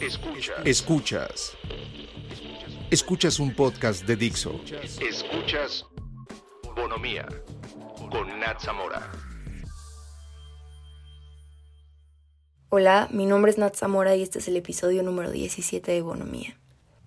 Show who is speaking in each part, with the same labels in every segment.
Speaker 1: Escuchas. Escuchas. Escuchas un podcast de Dixo. Escuchas Bonomía con Nat Zamora.
Speaker 2: Hola, mi nombre es Nat Zamora y este es el episodio número 17 de Bonomía.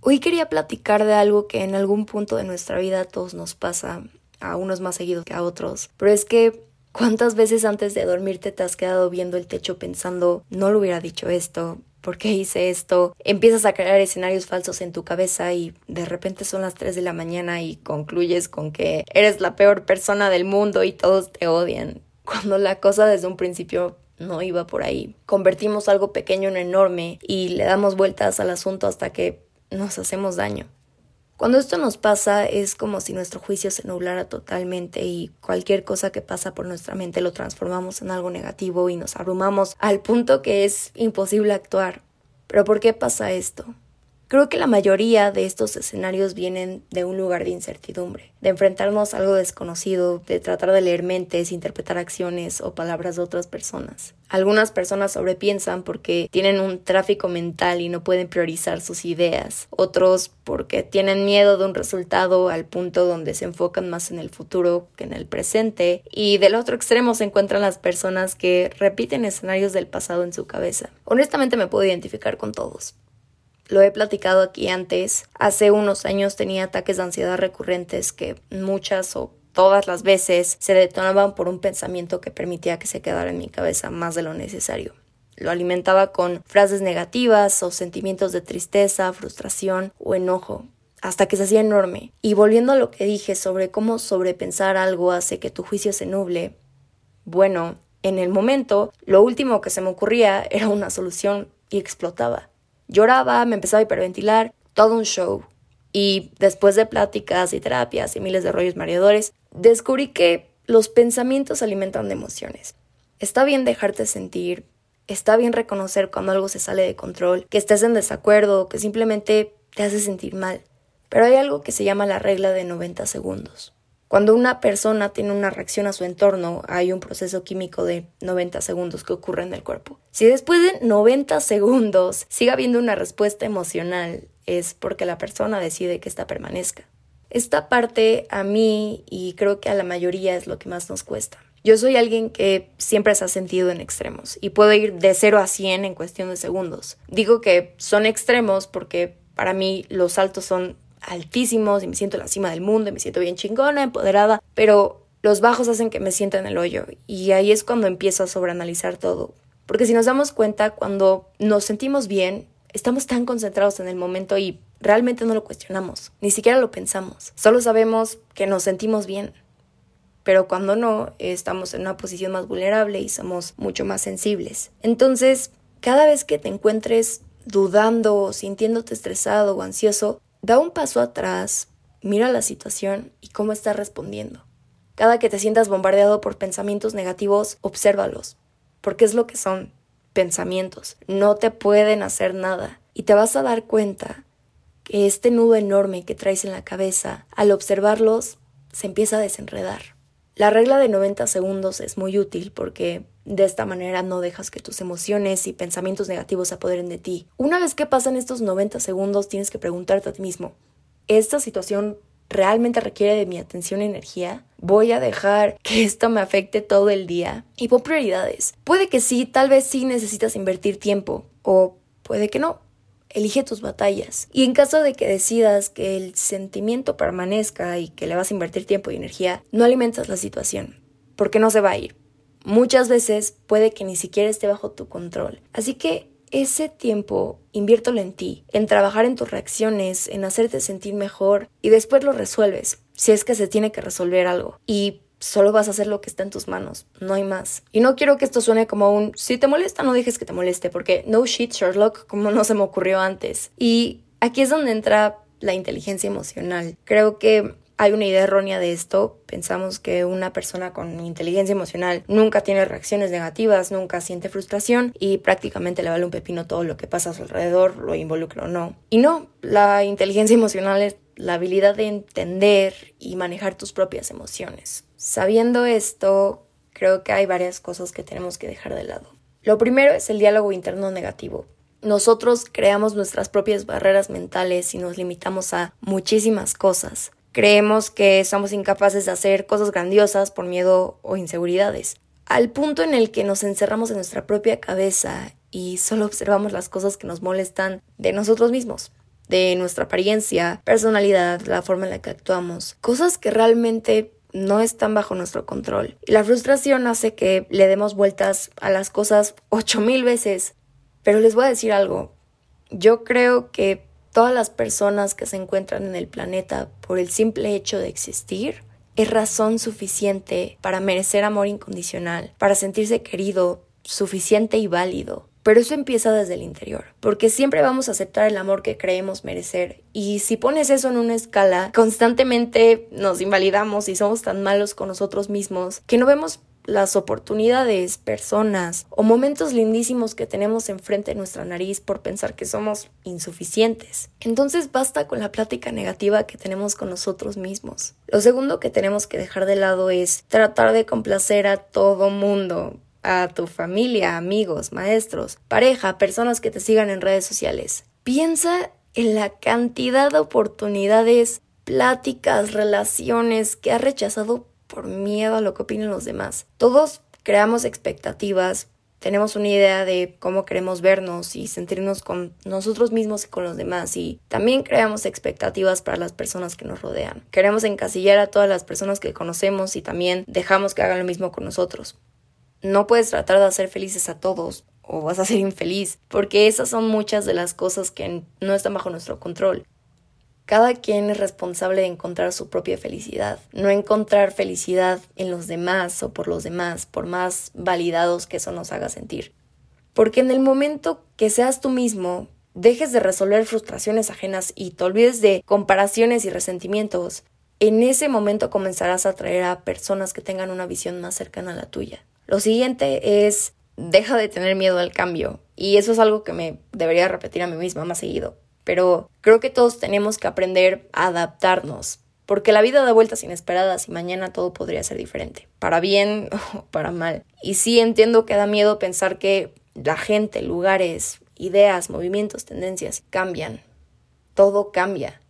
Speaker 2: Hoy quería platicar de algo que en algún punto de nuestra vida a todos nos pasa, a unos más seguidos que a otros, pero es que ¿Cuántas veces antes de dormirte te has quedado viendo el techo pensando, no lo hubiera dicho esto, ¿por qué hice esto? Empiezas a crear escenarios falsos en tu cabeza y de repente son las 3 de la mañana y concluyes con que eres la peor persona del mundo y todos te odian. Cuando la cosa desde un principio no iba por ahí. Convertimos algo pequeño en enorme y le damos vueltas al asunto hasta que nos hacemos daño. Cuando esto nos pasa es como si nuestro juicio se nublara totalmente y cualquier cosa que pasa por nuestra mente lo transformamos en algo negativo y nos abrumamos al punto que es imposible actuar. Pero ¿por qué pasa esto? Creo que la mayoría de estos escenarios vienen de un lugar de incertidumbre, de enfrentarnos a algo desconocido, de tratar de leer mentes, interpretar acciones o palabras de otras personas. Algunas personas sobrepiensan porque tienen un tráfico mental y no pueden priorizar sus ideas, otros porque tienen miedo de un resultado al punto donde se enfocan más en el futuro que en el presente, y del otro extremo se encuentran las personas que repiten escenarios del pasado en su cabeza. Honestamente me puedo identificar con todos. Lo he platicado aquí antes. Hace unos años tenía ataques de ansiedad recurrentes que muchas o todas las veces se detonaban por un pensamiento que permitía que se quedara en mi cabeza más de lo necesario. Lo alimentaba con frases negativas o sentimientos de tristeza, frustración o enojo, hasta que se hacía enorme. Y volviendo a lo que dije sobre cómo sobrepensar algo hace que tu juicio se nuble, bueno, en el momento lo último que se me ocurría era una solución y explotaba. Lloraba, me empezaba a hiperventilar, todo un show. Y después de pláticas y terapias y miles de rollos mareadores, descubrí que los pensamientos alimentan de emociones. Está bien dejarte sentir, está bien reconocer cuando algo se sale de control, que estés en desacuerdo, que simplemente te hace sentir mal. Pero hay algo que se llama la regla de 90 segundos. Cuando una persona tiene una reacción a su entorno, hay un proceso químico de 90 segundos que ocurre en el cuerpo. Si después de 90 segundos sigue habiendo una respuesta emocional, es porque la persona decide que esta permanezca. Esta parte a mí y creo que a la mayoría es lo que más nos cuesta. Yo soy alguien que siempre se ha sentido en extremos y puedo ir de 0 a 100 en cuestión de segundos. Digo que son extremos porque para mí los saltos son altísimos y me siento en la cima del mundo y me siento bien chingona, empoderada, pero los bajos hacen que me sienta en el hoyo y ahí es cuando empiezo a sobreanalizar todo. Porque si nos damos cuenta, cuando nos sentimos bien, estamos tan concentrados en el momento y realmente no lo cuestionamos, ni siquiera lo pensamos, solo sabemos que nos sentimos bien. Pero cuando no, estamos en una posición más vulnerable y somos mucho más sensibles. Entonces, cada vez que te encuentres dudando, sintiéndote estresado o ansioso, Da un paso atrás, mira la situación y cómo estás respondiendo. Cada que te sientas bombardeado por pensamientos negativos, obsérvalos, porque es lo que son, pensamientos. No te pueden hacer nada y te vas a dar cuenta que este nudo enorme que traes en la cabeza, al observarlos, se empieza a desenredar. La regla de 90 segundos es muy útil porque de esta manera no dejas que tus emociones y pensamientos negativos se apoderen de ti. Una vez que pasan estos 90 segundos, tienes que preguntarte a ti mismo, ¿esta situación realmente requiere de mi atención y energía? ¿Voy a dejar que esto me afecte todo el día? Y pon prioridades. Puede que sí, tal vez sí necesitas invertir tiempo o puede que no. Elige tus batallas. Y en caso de que decidas que el sentimiento permanezca y que le vas a invertir tiempo y energía, no alimentas la situación, porque no se va a ir muchas veces puede que ni siquiera esté bajo tu control. Así que ese tiempo inviértelo en ti, en trabajar en tus reacciones, en hacerte sentir mejor y después lo resuelves, si es que se tiene que resolver algo. Y solo vas a hacer lo que está en tus manos, no hay más. Y no quiero que esto suene como un, si te molesta, no dejes que te moleste, porque no shit Sherlock, como no se me ocurrió antes. Y aquí es donde entra la inteligencia emocional. Creo que hay una idea errónea de esto. Pensamos que una persona con inteligencia emocional nunca tiene reacciones negativas, nunca siente frustración y prácticamente le vale un pepino todo lo que pasa a su alrededor, lo involucra o no. Y no, la inteligencia emocional es la habilidad de entender y manejar tus propias emociones. Sabiendo esto, creo que hay varias cosas que tenemos que dejar de lado. Lo primero es el diálogo interno negativo. nosotros creamos nuestras propias barreras mentales y nos limitamos a muchísimas cosas. Creemos que somos incapaces de hacer cosas grandiosas por miedo o inseguridades, al punto en el que nos encerramos en nuestra propia cabeza y solo observamos las cosas que nos molestan de nosotros mismos, de nuestra apariencia, personalidad, la forma en la que actuamos, cosas que realmente no están bajo nuestro control. Y la frustración hace que le demos vueltas a las cosas ocho mil veces. Pero les voy a decir algo. Yo creo que todas las personas que se encuentran en el planeta por el simple hecho de existir es razón suficiente para merecer amor incondicional, para sentirse querido, suficiente y válido. Pero eso empieza desde el interior, porque siempre vamos a aceptar el amor que creemos merecer. Y si pones eso en una escala, constantemente nos invalidamos y somos tan malos con nosotros mismos que no vemos las oportunidades, personas o momentos lindísimos que tenemos enfrente de nuestra nariz por pensar que somos insuficientes. Entonces basta con la plática negativa que tenemos con nosotros mismos. Lo segundo que tenemos que dejar de lado es tratar de complacer a todo mundo, a tu familia, amigos, maestros, pareja, personas que te sigan en redes sociales. Piensa en la cantidad de oportunidades, pláticas, relaciones que has rechazado por miedo a lo que opinen los demás. Todos creamos expectativas, tenemos una idea de cómo queremos vernos y sentirnos con nosotros mismos y con los demás y también creamos expectativas para las personas que nos rodean. Queremos encasillar a todas las personas que conocemos y también dejamos que hagan lo mismo con nosotros. No puedes tratar de hacer felices a todos o vas a ser infeliz, porque esas son muchas de las cosas que no están bajo nuestro control. Cada quien es responsable de encontrar su propia felicidad, no encontrar felicidad en los demás o por los demás, por más validados que eso nos haga sentir. Porque en el momento que seas tú mismo, dejes de resolver frustraciones ajenas y te olvides de comparaciones y resentimientos, en ese momento comenzarás a atraer a personas que tengan una visión más cercana a la tuya. Lo siguiente es deja de tener miedo al cambio. Y eso es algo que me debería repetir a mí misma más seguido pero creo que todos tenemos que aprender a adaptarnos, porque la vida da vueltas inesperadas y mañana todo podría ser diferente, para bien o para mal. Y sí entiendo que da miedo pensar que la gente, lugares, ideas, movimientos, tendencias cambian. Todo cambia.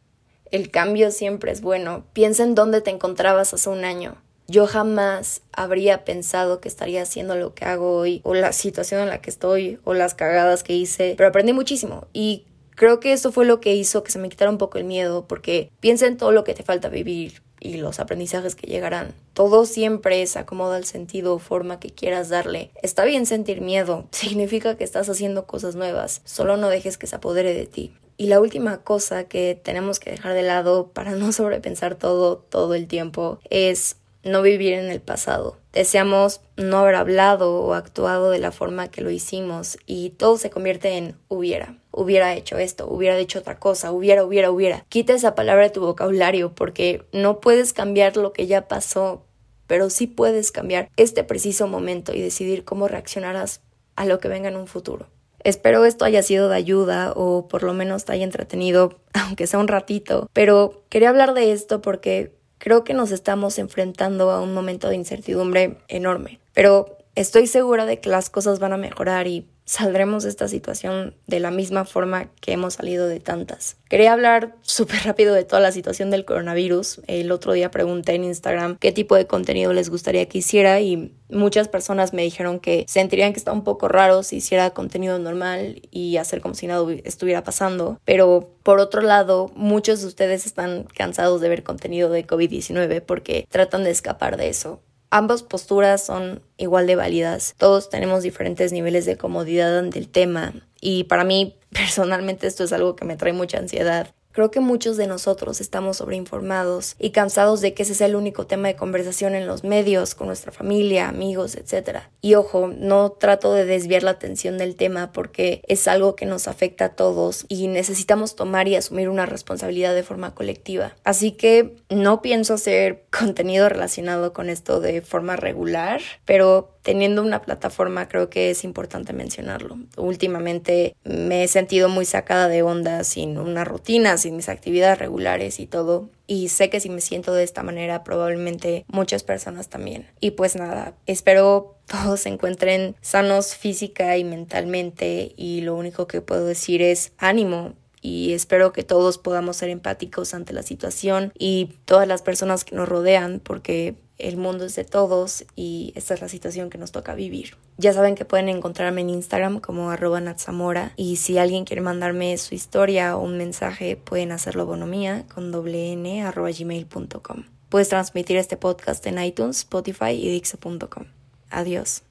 Speaker 2: El cambio siempre es bueno. Piensa en dónde te encontrabas hace un año. Yo jamás habría pensado que estaría haciendo lo que hago hoy, o la situación en la que estoy, o las cagadas que hice, pero aprendí muchísimo. Y Creo que eso fue lo que hizo que se me quitara un poco el miedo, porque piensa en todo lo que te falta vivir y los aprendizajes que llegarán. Todo siempre se acomoda al sentido o forma que quieras darle. Está bien sentir miedo, significa que estás haciendo cosas nuevas, solo no dejes que se apodere de ti. Y la última cosa que tenemos que dejar de lado para no sobrepensar todo todo el tiempo es no vivir en el pasado. Deseamos no haber hablado o actuado de la forma que lo hicimos y todo se convierte en hubiera. Hubiera hecho esto, hubiera dicho otra cosa, hubiera, hubiera, hubiera. Quita esa palabra de tu vocabulario porque no puedes cambiar lo que ya pasó, pero sí puedes cambiar este preciso momento y decidir cómo reaccionarás a lo que venga en un futuro. Espero esto haya sido de ayuda o por lo menos te haya entretenido, aunque sea un ratito, pero quería hablar de esto porque creo que nos estamos enfrentando a un momento de incertidumbre enorme, pero estoy segura de que las cosas van a mejorar y saldremos de esta situación de la misma forma que hemos salido de tantas. Quería hablar súper rápido de toda la situación del coronavirus. El otro día pregunté en Instagram qué tipo de contenido les gustaría que hiciera y muchas personas me dijeron que sentirían que está un poco raro si hiciera contenido normal y hacer como si nada estuviera pasando. Pero por otro lado, muchos de ustedes están cansados de ver contenido de COVID-19 porque tratan de escapar de eso. Ambas posturas son igual de válidas. Todos tenemos diferentes niveles de comodidad ante el tema y para mí personalmente esto es algo que me trae mucha ansiedad Creo que muchos de nosotros estamos sobreinformados y cansados de que ese sea el único tema de conversación en los medios, con nuestra familia, amigos, etc. Y ojo, no trato de desviar la atención del tema porque es algo que nos afecta a todos y necesitamos tomar y asumir una responsabilidad de forma colectiva. Así que no pienso hacer contenido relacionado con esto de forma regular, pero teniendo una plataforma creo que es importante mencionarlo. Últimamente me he sentido muy sacada de onda sin una rutina, sin mis actividades regulares y todo. Y sé que si me siento de esta manera probablemente muchas personas también. Y pues nada, espero todos se encuentren sanos física y mentalmente y lo único que puedo decir es ánimo, y espero que todos podamos ser empáticos ante la situación y todas las personas que nos rodean porque el mundo es de todos y esta es la situación que nos toca vivir. Ya saben que pueden encontrarme en Instagram como arroba natsamora y si alguien quiere mandarme su historia o un mensaje pueden hacerlo bonomía con doble gmail.com. Puedes transmitir este podcast en iTunes, Spotify y Dixo.com. Adiós.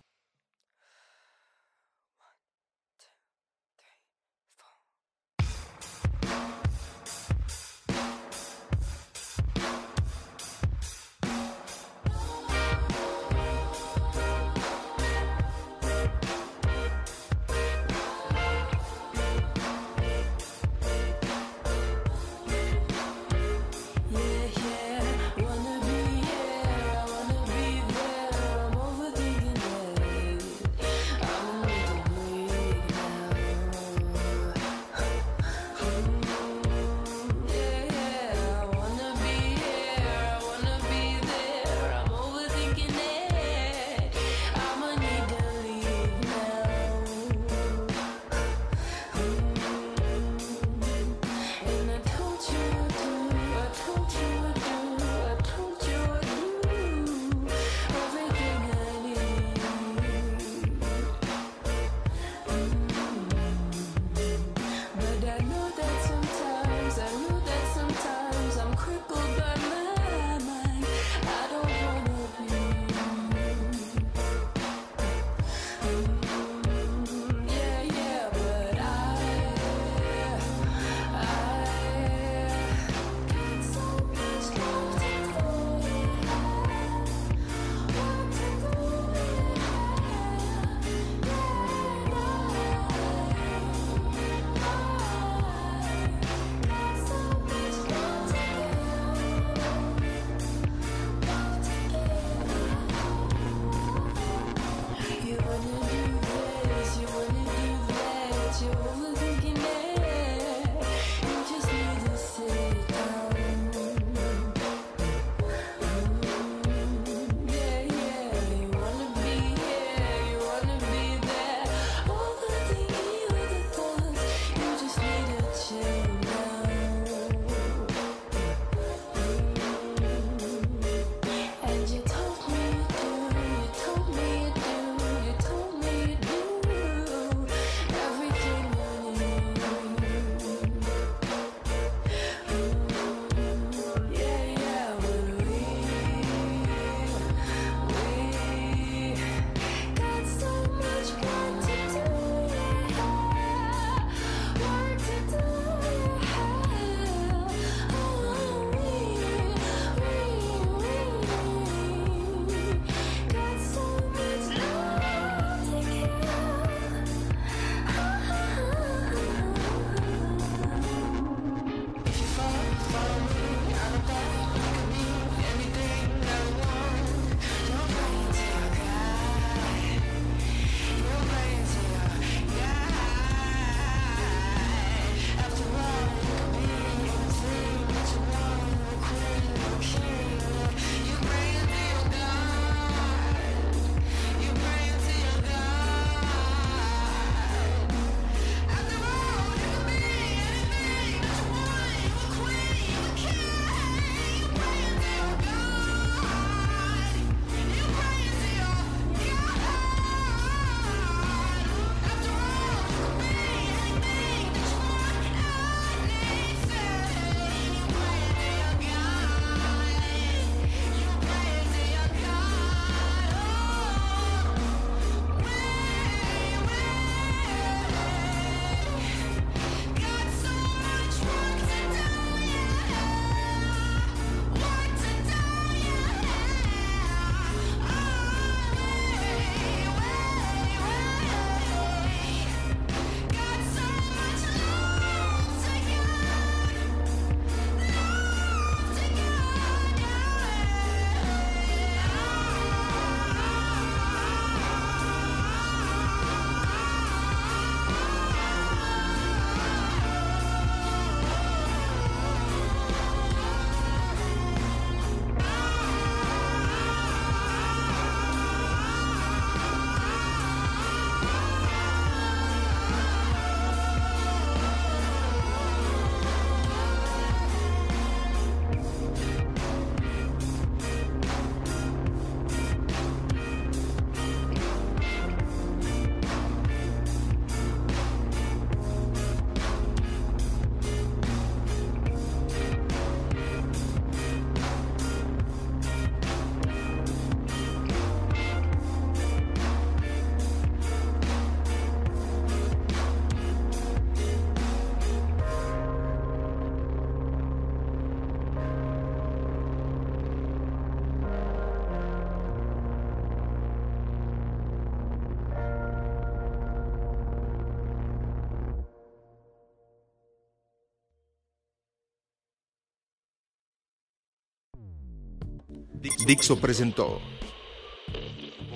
Speaker 1: Dixo presentó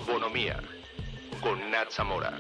Speaker 1: Bonomía con Nat Zamora.